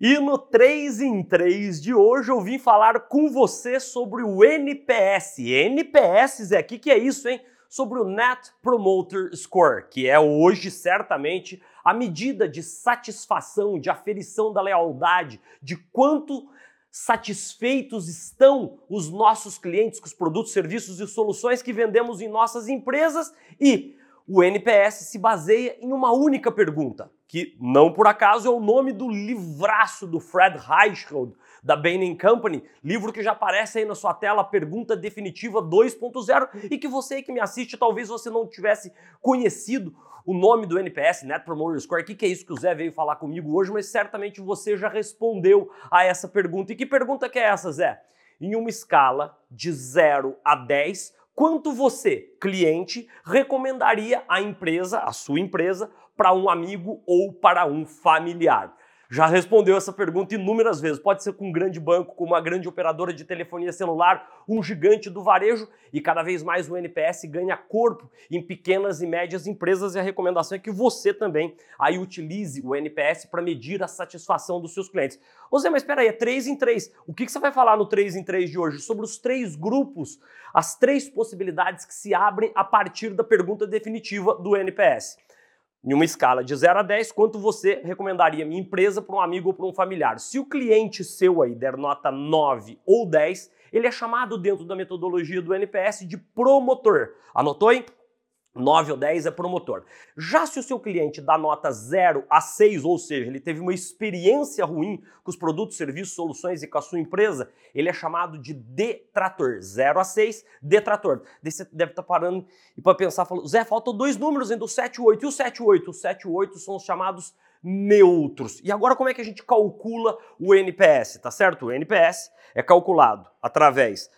E no 3 em 3 de hoje eu vim falar com você sobre o NPS. NPS, é aqui que é isso, hein? Sobre o Net Promoter Score, que é hoje certamente a medida de satisfação, de aferição da lealdade, de quanto satisfeitos estão os nossos clientes com os produtos, serviços e soluções que vendemos em nossas empresas e o NPS se baseia em uma única pergunta, que não por acaso é o nome do livraço do Fred Reichhold, da Bain Company, livro que já aparece aí na sua tela, Pergunta Definitiva 2.0, e que você que me assiste, talvez você não tivesse conhecido o nome do NPS, Net Promoter Score. O que, que é isso que o Zé veio falar comigo hoje? Mas certamente você já respondeu a essa pergunta. E que pergunta que é essa, Zé? Em uma escala de 0 a 10, quanto você, cliente, recomendaria a empresa, a sua empresa, para um amigo ou para um familiar? Já respondeu essa pergunta inúmeras vezes. Pode ser com um grande banco, com uma grande operadora de telefonia celular, um gigante do varejo e cada vez mais o NPS ganha corpo em pequenas e médias empresas e a recomendação é que você também aí utilize o NPS para medir a satisfação dos seus clientes. Zé, mas espera aí, é 3 em 3. O que, que você vai falar no 3 em 3 de hoje? Sobre os três grupos, as três possibilidades que se abrem a partir da pergunta definitiva do NPS em uma escala de 0 a 10, quanto você recomendaria minha empresa para um amigo ou para um familiar? Se o cliente seu aí der nota 9 ou 10, ele é chamado dentro da metodologia do NPS de promotor. Anotou aí? 9 ou 10 é promotor. Já se o seu cliente dá nota 0 a 6, ou seja, ele teve uma experiência ruim com os produtos, serviços, soluções e com a sua empresa, ele é chamado de detrator. 0 a 6, detrator. Daí você deve estar tá parando e para pensar, falou, Zé, faltam dois números ainda, o 7 e o 8. E o 7 e o 8? O 7 e o 8 são os chamados neutros. E agora como é que a gente calcula o NPS, tá certo? O NPS é calculado através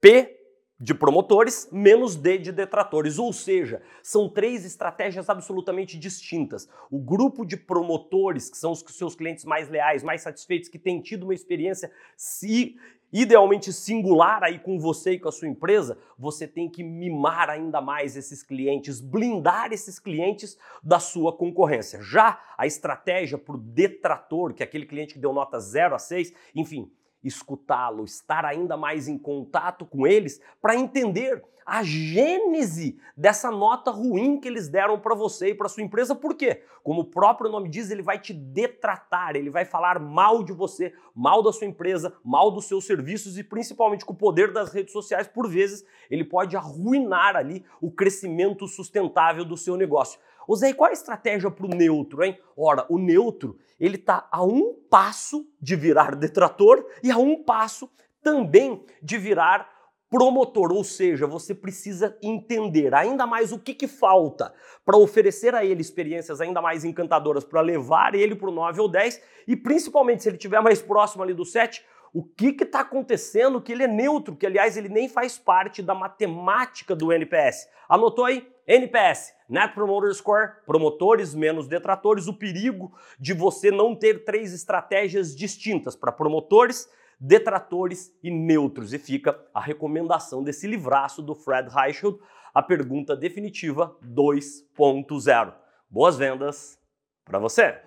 P de promotores menos D de detratores, ou seja, são três estratégias absolutamente distintas. O grupo de promotores, que são os seus clientes mais leais, mais satisfeitos, que têm tido uma experiência se idealmente singular aí com você e com a sua empresa, você tem que mimar ainda mais esses clientes, blindar esses clientes da sua concorrência. Já a estratégia para o detrator, que é aquele cliente que deu nota 0 a 6, enfim, escutá-lo, estar ainda mais em contato com eles para entender a gênese dessa nota ruim que eles deram para você e para sua empresa. Por quê? Como o próprio nome diz, ele vai te detratar, ele vai falar mal de você, mal da sua empresa, mal dos seus serviços e principalmente com o poder das redes sociais, por vezes, ele pode arruinar ali o crescimento sustentável do seu negócio. Usei qual a estratégia para o neutro, hein? Ora, o neutro ele está a um passo de virar detrator e a um passo também de virar promotor, ou seja, você precisa entender ainda mais o que, que falta para oferecer a ele experiências ainda mais encantadoras, para levar ele para o 9 ou 10 e principalmente se ele estiver mais próximo ali do 7, o que está acontecendo que ele é neutro, que aliás ele nem faz parte da matemática do NPS. Anotou aí? NPS, Net Promoter Score, promotores menos detratores, o perigo de você não ter três estratégias distintas para promotores, detratores e neutros. E fica a recomendação desse livraço do Fred Reichelt, a pergunta definitiva 2.0. Boas vendas para você!